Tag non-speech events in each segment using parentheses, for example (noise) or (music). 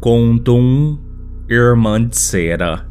Conto 1 Irmã de Cera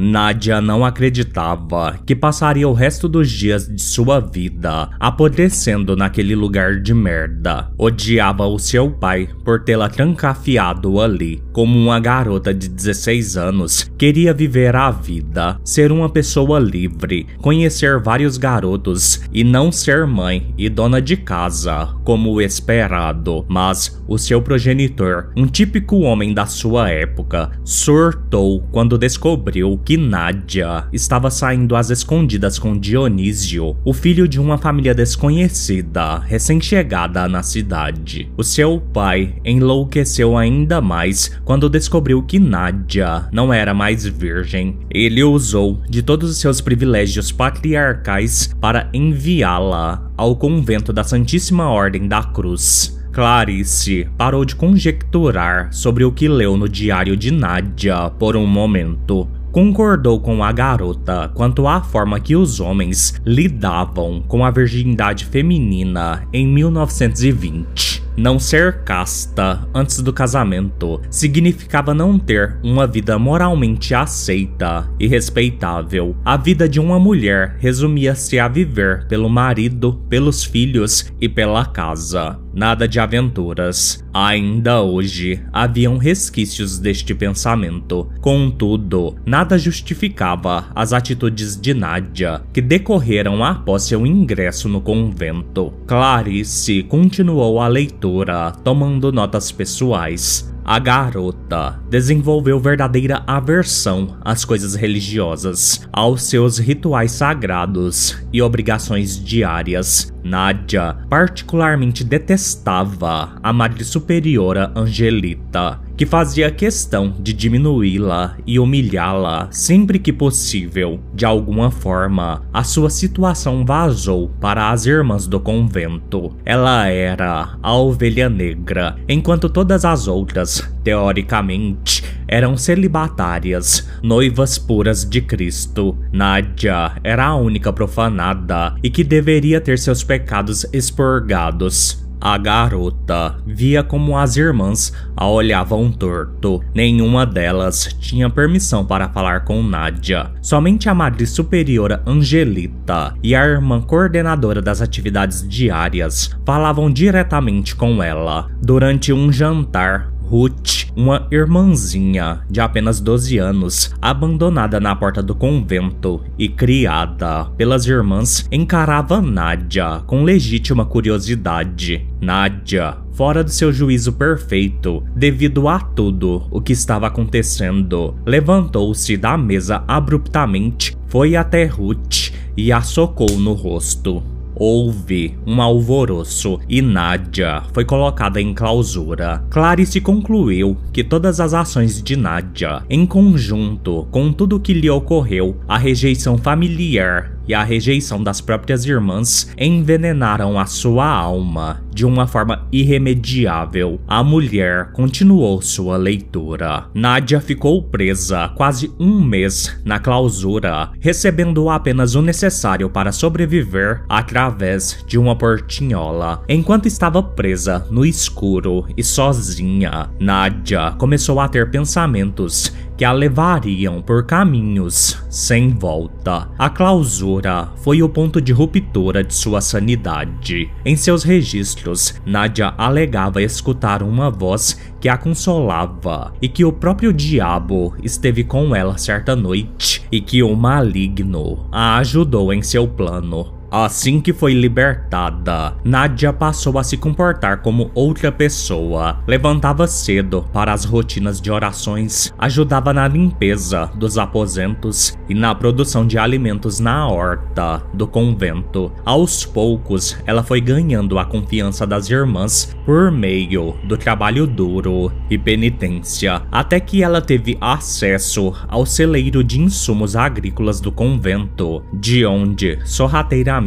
Nadia não acreditava que passaria o resto dos dias de sua vida apodrecendo naquele lugar de merda. Odiava o seu pai por tê-la trancafiado ali. Como uma garota de 16 anos, queria viver a vida, ser uma pessoa livre, conhecer vários garotos e não ser mãe e dona de casa, como esperado. Mas o seu progenitor, um típico homem da sua época, surtou quando descobriu que Nádia estava saindo às escondidas com Dionísio, o filho de uma família desconhecida, recém-chegada na cidade. O seu pai enlouqueceu ainda mais quando descobriu que Nádia não era mais virgem. Ele usou de todos os seus privilégios patriarcais para enviá-la ao convento da Santíssima Ordem da Cruz. Clarice parou de conjecturar sobre o que leu no diário de Nádia por um momento concordou com a garota quanto à forma que os homens lidavam com a virgindade feminina em 1920. Não ser casta antes do casamento significava não ter uma vida moralmente aceita e respeitável. A vida de uma mulher resumia-se a viver pelo marido, pelos filhos e pela casa. Nada de aventuras. Ainda hoje haviam resquícios deste pensamento. Contudo, nada justificava as atitudes de Nádia, que decorreram após seu ingresso no convento. Clarice continuou a leitura, tomando notas pessoais. A garota desenvolveu verdadeira aversão às coisas religiosas, aos seus rituais sagrados e obrigações diárias. Nadia particularmente detestava a Madre Superiora Angelita, que fazia questão de diminuí-la e humilhá-la sempre que possível. De alguma forma, a sua situação vazou para as irmãs do convento. Ela era a ovelha negra, enquanto todas as outras, teoricamente, eram celibatárias, noivas puras de Cristo. Nádia era a única profanada e que deveria ter seus pecados expurgados. A garota via como as irmãs a olhavam torto. Nenhuma delas tinha permissão para falar com Nádia. Somente a madre superiora Angelita e a irmã coordenadora das atividades diárias falavam diretamente com ela. Durante um jantar, Ruth, uma irmãzinha de apenas 12 anos, abandonada na porta do convento e criada pelas irmãs, encarava Nadia com legítima curiosidade. Nadia, fora do seu juízo perfeito, devido a tudo o que estava acontecendo, levantou-se da mesa abruptamente, foi até Ruth e a socou no rosto. Houve um alvoroço e Nádia foi colocada em clausura. Clarice concluiu que todas as ações de Nádia, em conjunto com tudo o que lhe ocorreu, a rejeição familiar e a rejeição das próprias irmãs envenenaram a sua alma de uma forma irremediável. A mulher continuou sua leitura. Nadia ficou presa quase um mês na clausura, recebendo apenas o necessário para sobreviver através de uma portinhola. Enquanto estava presa no escuro e sozinha, Nadia começou a ter pensamentos que a levariam por caminhos sem volta. A clausura foi o ponto de ruptura de sua sanidade. Em seus registros, Nadia alegava escutar uma voz que a consolava e que o próprio diabo esteve com ela certa noite e que o maligno a ajudou em seu plano. Assim que foi libertada, Nadia passou a se comportar como outra pessoa. Levantava cedo para as rotinas de orações, ajudava na limpeza dos aposentos e na produção de alimentos na horta do convento. Aos poucos, ela foi ganhando a confiança das irmãs por meio do trabalho duro e penitência, até que ela teve acesso ao celeiro de insumos agrícolas do convento, de onde sorrateiramente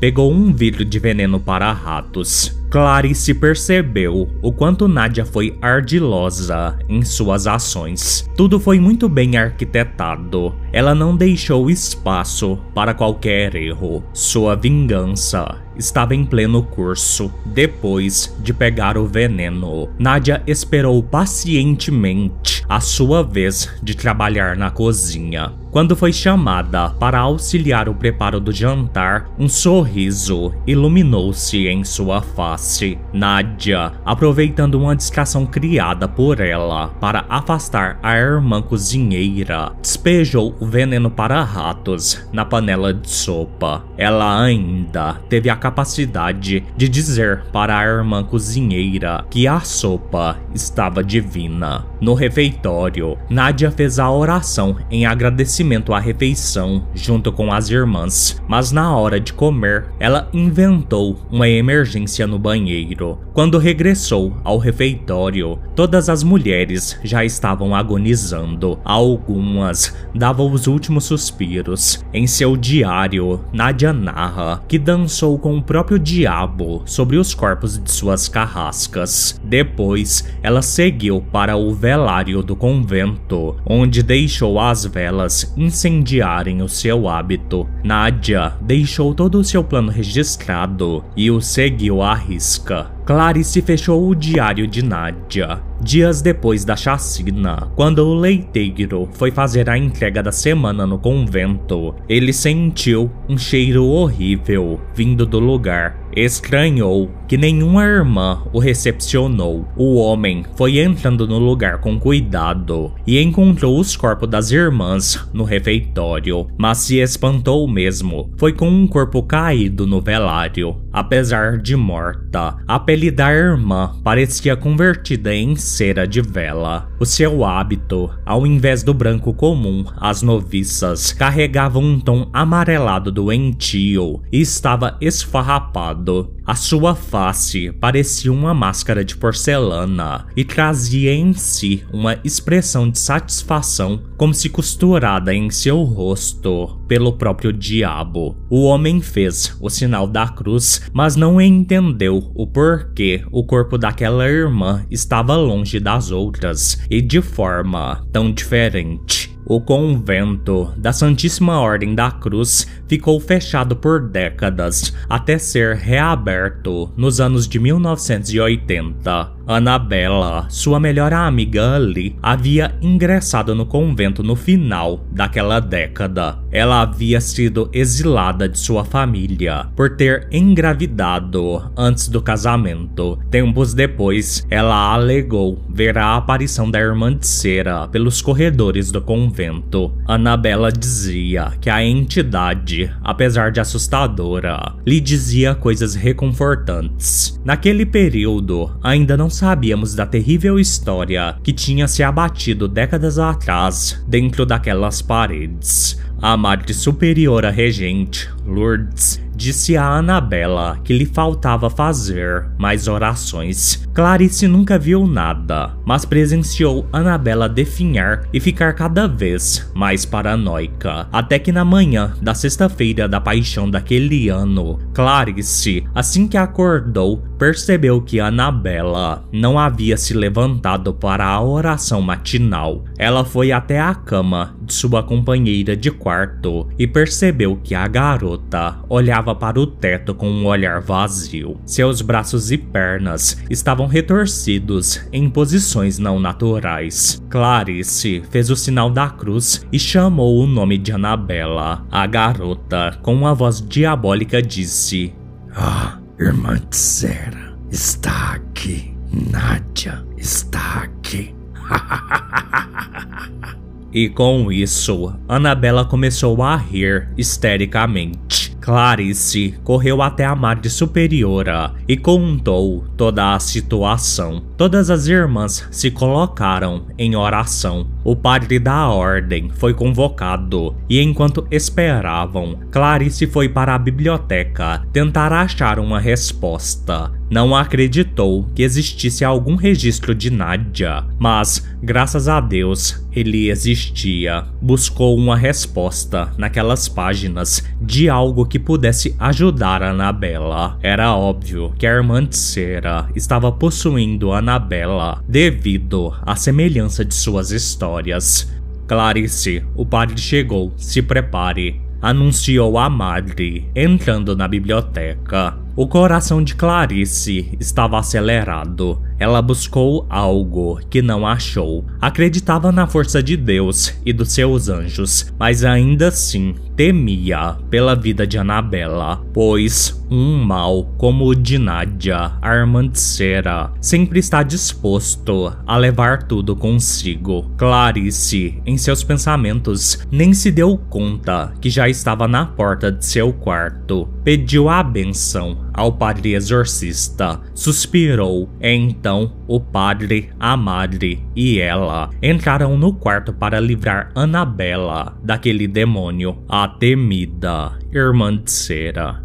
pegou um vidro de veneno para ratos. Clarice percebeu o quanto Nadia foi ardilosa em suas ações. Tudo foi muito bem arquitetado. Ela não deixou espaço para qualquer erro. Sua vingança estava em pleno curso. Depois de pegar o veneno, Nadia esperou pacientemente a sua vez de trabalhar na cozinha. Quando foi chamada para auxiliar o preparo do jantar, um sorriso iluminou-se em sua face. Nadia, aproveitando uma distração criada por ela para afastar a irmã cozinheira, despejou o veneno para ratos na panela de sopa. Ela ainda teve a capacidade de dizer para a irmã cozinheira que a sopa estava divina. No refeitório, Nadia fez a oração em agradecimento à refeição junto com as irmãs, mas na hora de comer, ela inventou uma emergência no banheiro. Quando regressou ao refeitório, todas as mulheres já estavam agonizando. Algumas davam os últimos suspiros. Em seu diário, Nadia narra que dançou com o próprio diabo sobre os corpos de suas carrascas. Depois, ela seguiu para o velário do convento, onde deixou as velas incendiarem o seu hábito. Nadia deixou todo o seu plano registrado e o seguiu à risca. Clarice fechou o diário de Nadia dias depois da chacina. Quando o leiteiro foi fazer a entrega da semana no convento, ele sentiu um cheiro horrível vindo do lugar. Estranhou que nenhuma irmã o recepcionou. O homem foi entrando no lugar com cuidado e encontrou os corpos das irmãs no refeitório, mas se espantou mesmo. Foi com um corpo caído no velário. Apesar de morta, a pele da irmã parecia convertida em cera de vela. O seu hábito, ao invés do branco comum, as noviças carregavam um tom amarelado doentio e estava esfarrapado. A sua face parecia uma máscara de porcelana e trazia em si uma expressão de satisfação, como se costurada em seu rosto pelo próprio diabo. O homem fez o sinal da cruz, mas não entendeu o porquê o corpo daquela irmã estava longe das outras e de forma tão diferente. O convento da Santíssima Ordem da Cruz ficou fechado por décadas até ser reaberto nos anos de 1980. Annabella, sua melhor amiga Ali, havia ingressado no convento no final daquela década. Ela havia sido exilada de sua família por ter engravidado antes do casamento. Tempos depois, ela alegou ver a aparição da irmã de cera pelos corredores do convento. Annabella dizia que a entidade, apesar de assustadora, lhe dizia coisas reconfortantes. Naquele período, ainda não sabíamos da terrível história que tinha se abatido décadas atrás dentro daquelas paredes. A Madre Superiora Regente, Lourdes, disse a Anabela que lhe faltava fazer mais orações. Clarice nunca viu nada, mas presenciou Anabela definhar e ficar cada vez mais paranoica. Até que na manhã da sexta-feira da paixão daquele ano, Clarice, assim que acordou, percebeu que Anabela não havia se levantado para a oração matinal. Ela foi até a cama de sua companheira de quarto e percebeu que a garota olhava para o teto com um olhar vazio. Seus braços e pernas estavam retorcidos em posições não naturais. Clarice fez o sinal da cruz e chamou o nome de Anabela. A garota, com uma voz diabólica, disse: Ah, irmã Tsera, está aqui. Nádia está aqui. (laughs) e com isso, Anabela começou a rir histericamente. Clarice correu até a Madre Superiora e contou toda a situação. Todas as irmãs se colocaram em oração. O padre da ordem foi convocado e, enquanto esperavam, Clarice foi para a biblioteca tentar achar uma resposta. Não acreditou que existisse algum registro de Nadia, mas, graças a Deus, ele existia. Buscou uma resposta naquelas páginas de algo que pudesse ajudar Anabela. Era óbvio que a irmã de Cera estava possuindo a Anabela devido à semelhança de suas histórias. Clarice, o padre chegou, se prepare, anunciou a madre, entrando na biblioteca. O coração de Clarice estava acelerado. Ela buscou algo que não achou. Acreditava na força de Deus e dos seus anjos, mas ainda assim temia pela vida de Anabela, pois um mal como o de Nadia, a irmã de Cera, sempre está disposto a levar tudo consigo. Clarice, em seus pensamentos, nem se deu conta que já estava na porta de seu quarto. Pediu a benção ao padre exorcista, suspirou. Então, o padre, a madre e ela entraram no quarto para livrar Anabela daquele demônio, a temida irmã de cera.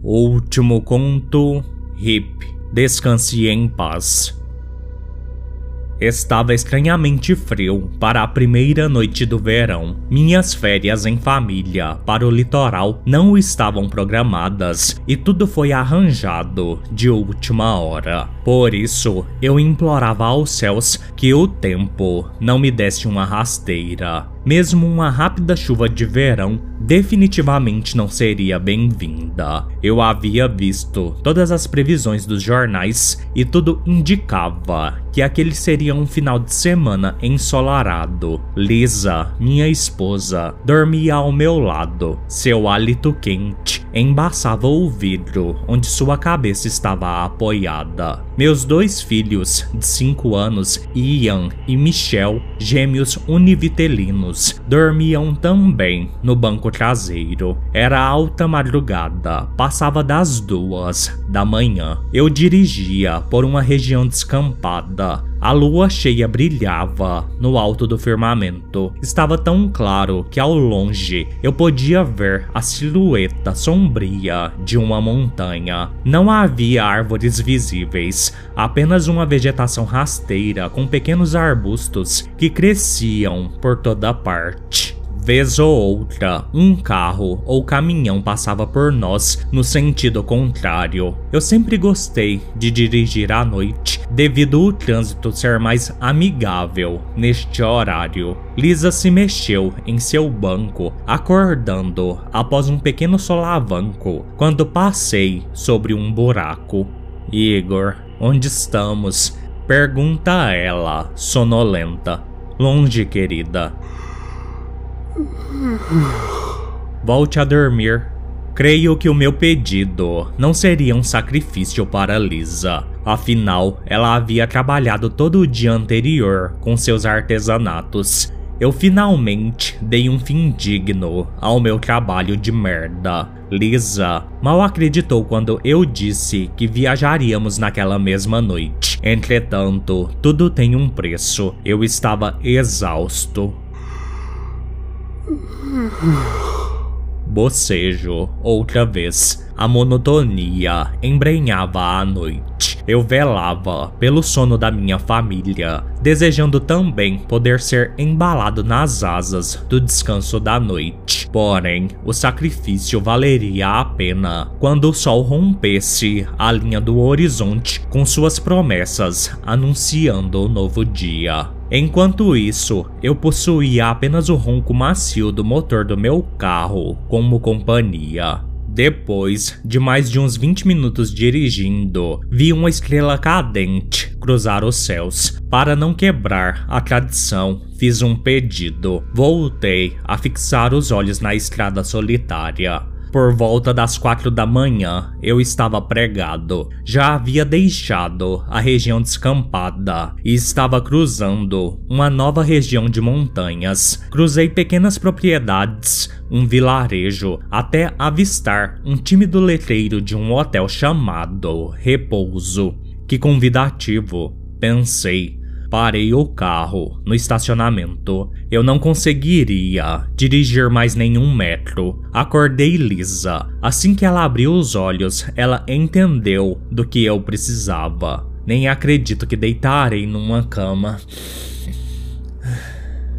Último conto, Hip. Descanse em paz. Estava estranhamente frio para a primeira noite do verão. Minhas férias em família para o litoral não estavam programadas e tudo foi arranjado de última hora. Por isso, eu implorava aos céus que o tempo não me desse uma rasteira. Mesmo uma rápida chuva de verão definitivamente não seria bem-vinda. Eu havia visto todas as previsões dos jornais e tudo indicava que aquele seria um final de semana ensolarado. Lisa, minha esposa, dormia ao meu lado. Seu hálito quente embaçava o vidro onde sua cabeça estava apoiada. Meus dois filhos, de 5 anos, Ian e Michelle, gêmeos univitelinos, dormiam também no banco traseiro. Era alta madrugada, passava das duas da manhã. Eu dirigia por uma região descampada. A lua cheia brilhava no alto do firmamento. Estava tão claro que ao longe eu podia ver a silhueta sombria de uma montanha. Não havia árvores visíveis, apenas uma vegetação rasteira com pequenos arbustos que cresciam por toda parte. Vez ou outra, um carro ou caminhão passava por nós no sentido contrário. Eu sempre gostei de dirigir à noite, devido ao trânsito ser mais amigável neste horário. Lisa se mexeu em seu banco, acordando após um pequeno solavanco quando passei sobre um buraco. Igor, onde estamos? Pergunta ela, sonolenta. Longe, querida. Volte a dormir. Creio que o meu pedido não seria um sacrifício para Lisa. Afinal, ela havia trabalhado todo o dia anterior com seus artesanatos. Eu finalmente dei um fim digno ao meu trabalho de merda. Lisa mal acreditou quando eu disse que viajaríamos naquela mesma noite. Entretanto, tudo tem um preço. Eu estava exausto, Bocejo, outra vez. A monotonia embrenhava a noite. Eu velava pelo sono da minha família, desejando também poder ser embalado nas asas do descanso da noite. Porém, o sacrifício valeria a pena quando o sol rompesse a linha do horizonte com suas promessas anunciando o novo dia. Enquanto isso, eu possuía apenas o ronco macio do motor do meu carro como companhia. Depois de mais de uns 20 minutos dirigindo, vi uma estrela cadente cruzar os céus. Para não quebrar a tradição, fiz um pedido. Voltei a fixar os olhos na estrada solitária. Por volta das quatro da manhã, eu estava pregado. Já havia deixado a região descampada e estava cruzando uma nova região de montanhas. Cruzei pequenas propriedades, um vilarejo até avistar um tímido letreiro de um hotel chamado Repouso. Que convidativo, pensei. Parei o carro no estacionamento. Eu não conseguiria dirigir mais nenhum metro. Acordei lisa. Assim que ela abriu os olhos, ela entendeu do que eu precisava. Nem acredito que deitarei numa cama.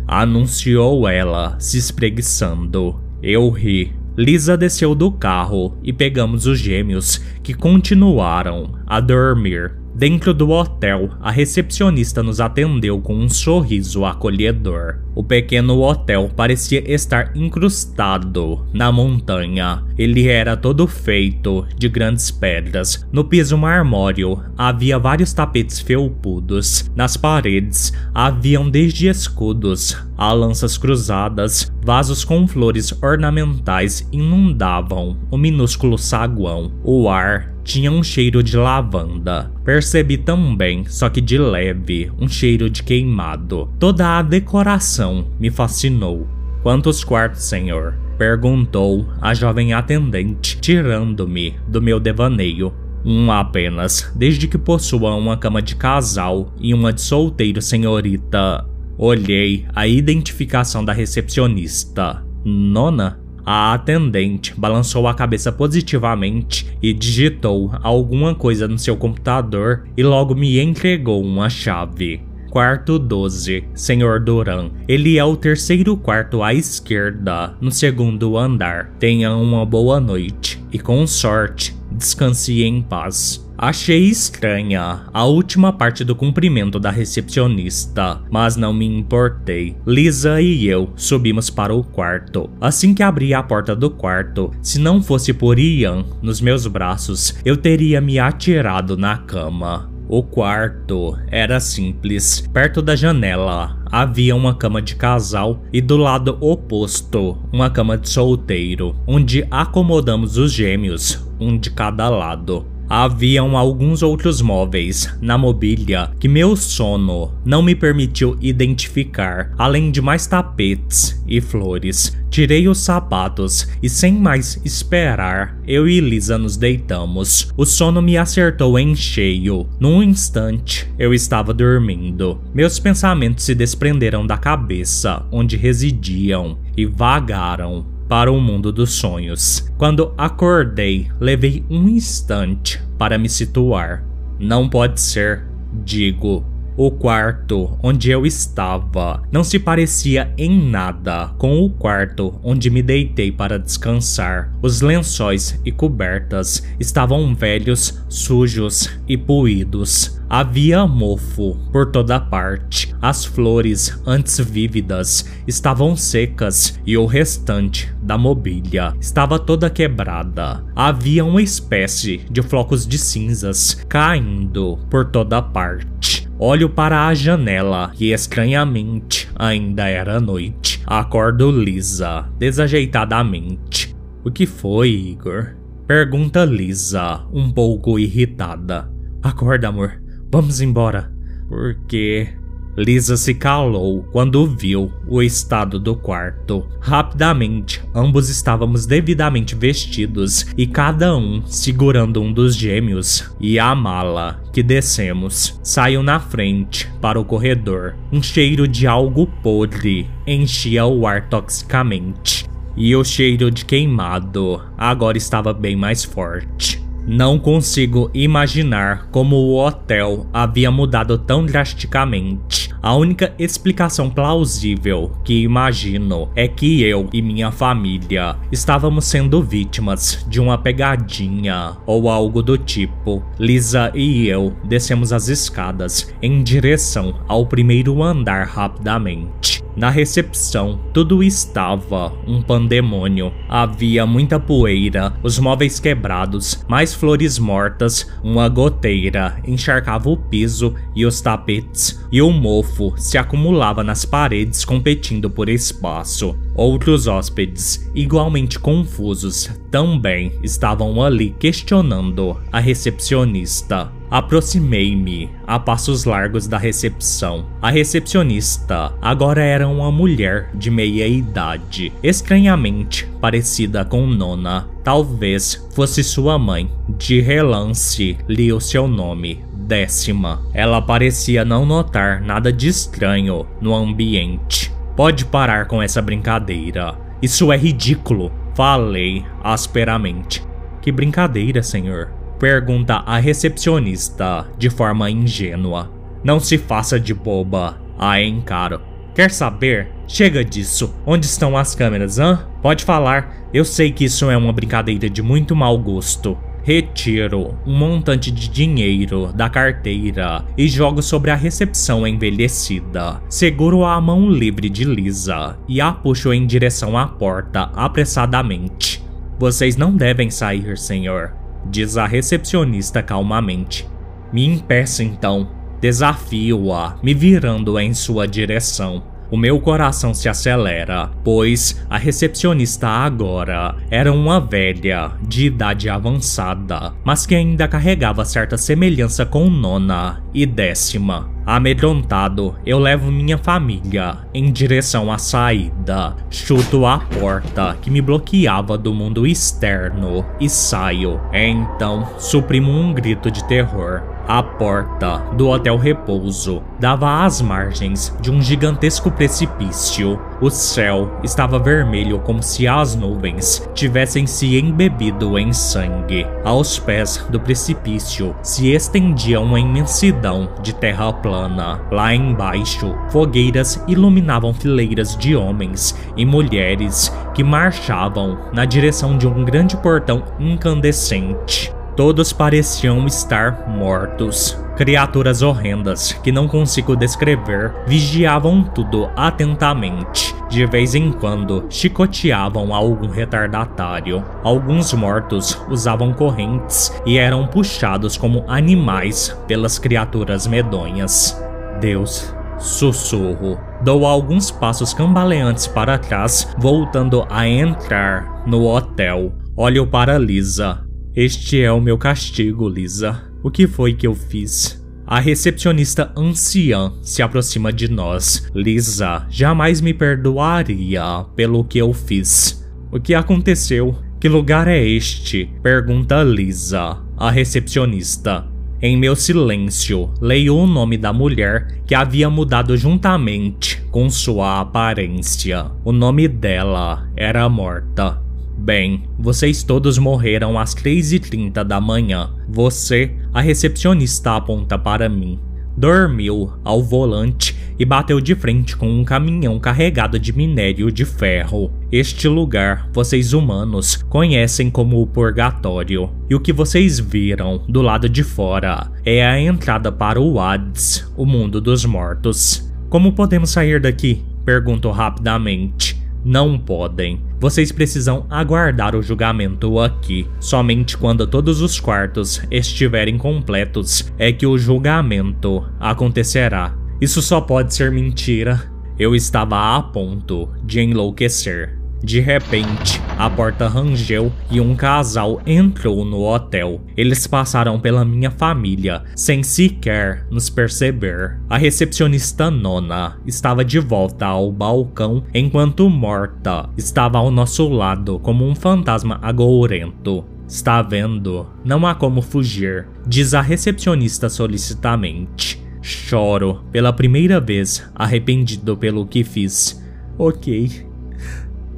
Anunciou ela, se espreguiçando. Eu ri. Lisa desceu do carro e pegamos os gêmeos, que continuaram a dormir Dentro do hotel, a recepcionista nos atendeu com um sorriso acolhedor. O pequeno hotel parecia estar incrustado na montanha. Ele era todo feito de grandes pedras. No piso marmóreo havia vários tapetes felpudos. Nas paredes haviam desde escudos a lanças cruzadas, vasos com flores ornamentais inundavam o minúsculo saguão. O ar tinha um cheiro de lavanda. Percebi também, só que de leve, um cheiro de queimado. Toda a decoração me fascinou. Quantos quartos, senhor? Perguntou a jovem atendente, tirando-me do meu devaneio. Um apenas, desde que possua uma cama de casal e uma de solteiro, senhorita. Olhei a identificação da recepcionista. Nona? A atendente balançou a cabeça positivamente e digitou alguma coisa no seu computador e logo me entregou uma chave. Quarto 12, Senhor Duran. Ele é o terceiro quarto à esquerda, no segundo andar. Tenha uma boa noite e, com sorte, descanse em paz. Achei estranha a última parte do cumprimento da recepcionista, mas não me importei. Lisa e eu subimos para o quarto. Assim que abri a porta do quarto, se não fosse por Ian nos meus braços, eu teria me atirado na cama. O quarto era simples. Perto da janela havia uma cama de casal e do lado oposto uma cama de solteiro, onde acomodamos os gêmeos, um de cada lado. Haviam alguns outros móveis na mobília que meu sono não me permitiu identificar, além de mais tapetes e flores. Tirei os sapatos e, sem mais esperar, eu e Lisa nos deitamos. O sono me acertou em cheio. Num instante, eu estava dormindo. Meus pensamentos se desprenderam da cabeça onde residiam e vagaram para o mundo dos sonhos. Quando acordei, levei um instante para me situar. Não pode ser, digo. O quarto onde eu estava não se parecia em nada com o quarto onde me deitei para descansar. Os lençóis e cobertas estavam velhos, sujos e puídos. Havia mofo por toda parte. As flores, antes vívidas, estavam secas e o restante da mobília estava toda quebrada. Havia uma espécie de flocos de cinzas caindo por toda parte. Olho para a janela e estranhamente ainda era noite. Acordo lisa, desajeitadamente. O que foi, Igor? Pergunta Lisa, um pouco irritada. Acorda, amor. Vamos embora. Por quê? Lisa se calou quando viu o estado do quarto. Rapidamente, ambos estávamos devidamente vestidos e cada um segurando um dos gêmeos e a mala que descemos. Saiu na frente para o corredor. Um cheiro de algo podre enchia o ar toxicamente. E o cheiro de queimado agora estava bem mais forte. Não consigo imaginar como o hotel havia mudado tão drasticamente. A única explicação plausível que imagino é que eu e minha família estávamos sendo vítimas de uma pegadinha ou algo do tipo. Lisa e eu descemos as escadas em direção ao primeiro andar rapidamente. Na recepção, tudo estava um pandemônio. Havia muita poeira, os móveis quebrados, mais flores mortas, uma goteira encharcava o piso e os tapetes, e o mofo se acumulava nas paredes competindo por espaço. Outros hóspedes, igualmente confusos, também estavam ali questionando a recepcionista. Aproximei-me a passos largos da recepção. A recepcionista agora era uma mulher de meia idade, estranhamente parecida com Nona. Talvez fosse sua mãe. De relance, li o seu nome, Décima. Ela parecia não notar nada de estranho no ambiente. Pode parar com essa brincadeira. Isso é ridículo. Falei asperamente. Que brincadeira, senhor? Pergunta a recepcionista de forma ingênua. Não se faça de boba. A encaro. Quer saber? Chega disso. Onde estão as câmeras, hã? Pode falar. Eu sei que isso é uma brincadeira de muito mau gosto. Retiro um montante de dinheiro da carteira e jogo sobre a recepção envelhecida. Seguro a mão livre de Lisa e a puxo em direção à porta apressadamente. Vocês não devem sair, senhor, diz a recepcionista calmamente. Me impeça então. Desafio-a, me virando em sua direção. O meu coração se acelera, pois a recepcionista agora era uma velha de idade avançada, mas que ainda carregava certa semelhança com nona e décima. Amedrontado, eu levo minha família em direção à saída. Chuto a porta que me bloqueava do mundo externo e saio. Então, suprimo um grito de terror. A porta do Hotel Repouso dava às margens de um gigantesco precipício. O céu estava vermelho como se as nuvens tivessem se embebido em sangue. Aos pés do precipício se estendia uma imensidão de terra plana. Lá embaixo, fogueiras iluminavam fileiras de homens e mulheres que marchavam na direção de um grande portão incandescente. Todos pareciam estar mortos. Criaturas horrendas que não consigo descrever vigiavam tudo atentamente. De vez em quando, chicoteavam algum retardatário. Alguns mortos usavam correntes e eram puxados como animais pelas criaturas medonhas. Deus, sussurro. Dou alguns passos cambaleantes para trás, voltando a entrar no hotel. Olho para Lisa. Este é o meu castigo, Lisa. O que foi que eu fiz? A recepcionista anciã se aproxima de nós. Lisa jamais me perdoaria pelo que eu fiz. O que aconteceu? Que lugar é este? Pergunta Lisa, a recepcionista. Em meu silêncio, leio o nome da mulher que havia mudado juntamente com sua aparência. O nome dela era morta. Bem, vocês todos morreram às 3h30 da manhã. Você, a recepcionista, aponta para mim. Dormiu ao volante e bateu de frente com um caminhão carregado de minério de ferro. Este lugar, vocês humanos, conhecem como o Purgatório. E o que vocês viram do lado de fora é a entrada para o Hades, o mundo dos mortos. Como podemos sair daqui? Pergunto rapidamente. Não podem. Vocês precisam aguardar o julgamento aqui. Somente quando todos os quartos estiverem completos é que o julgamento acontecerá. Isso só pode ser mentira. Eu estava a ponto de enlouquecer. De repente, a porta rangeu e um casal entrou no hotel. Eles passaram pela minha família, sem sequer nos perceber. A recepcionista nona estava de volta ao balcão, enquanto morta estava ao nosso lado como um fantasma agourento. Está vendo? Não há como fugir, diz a recepcionista solicitamente. Choro pela primeira vez, arrependido pelo que fiz. Ok,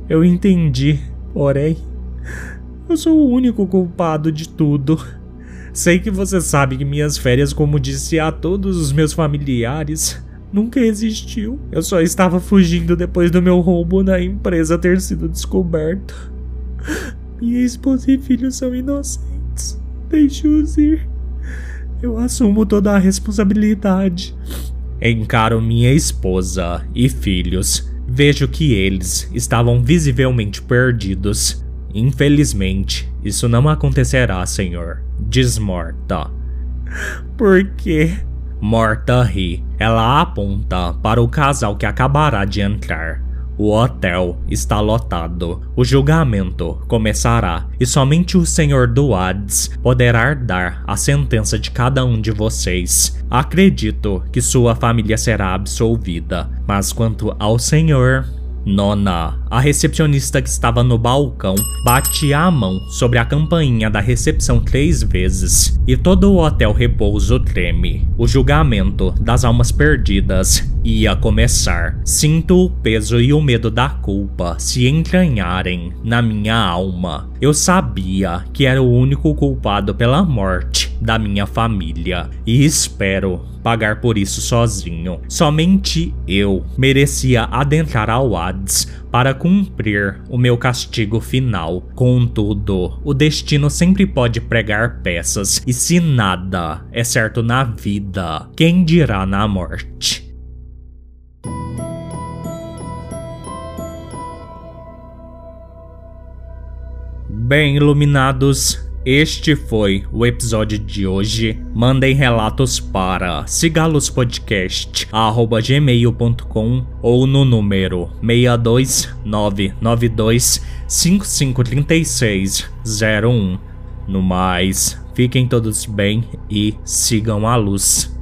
eu entendi, porém, eu sou o único culpado de tudo. Sei que você sabe que minhas férias, como disse a todos os meus familiares, nunca existiu. Eu só estava fugindo depois do meu roubo na empresa ter sido descoberto. Minha esposa e filho são inocentes. Deixe-os ir. Eu assumo toda a responsabilidade. Encaro minha esposa e filhos Vejo que eles estavam visivelmente perdidos. Infelizmente, isso não acontecerá, senhor. Diz Morta. Por quê? Morta ri. Ela aponta para o casal que acabará de entrar. O hotel está lotado. O julgamento começará e somente o Senhor do Hades poderá dar a sentença de cada um de vocês. Acredito que sua família será absolvida, mas quanto ao Senhor, Nona, a recepcionista que estava no balcão, batia a mão sobre a campainha da recepção três vezes e todo o hotel repouso treme. O julgamento das almas perdidas ia começar. Sinto o peso e o medo da culpa se entranharem na minha alma. Eu sabia que era o único culpado pela morte da minha família e espero pagar por isso sozinho. Somente eu merecia adentrar ao Hades para cumprir o meu castigo final. Contudo, o destino sempre pode pregar peças, e se nada é certo na vida, quem dirá na morte? Bem iluminados, este foi o episódio de hoje. Mandem relatos para sigalospodcast@gmail.com ou no número 62992553601. No mais, fiquem todos bem e sigam a luz.